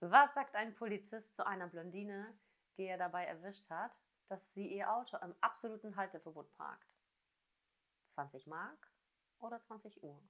Was sagt ein Polizist zu einer Blondine, die er dabei erwischt hat, dass sie ihr Auto im absoluten Halteverbot parkt? 20 Mark oder 20 Uhr?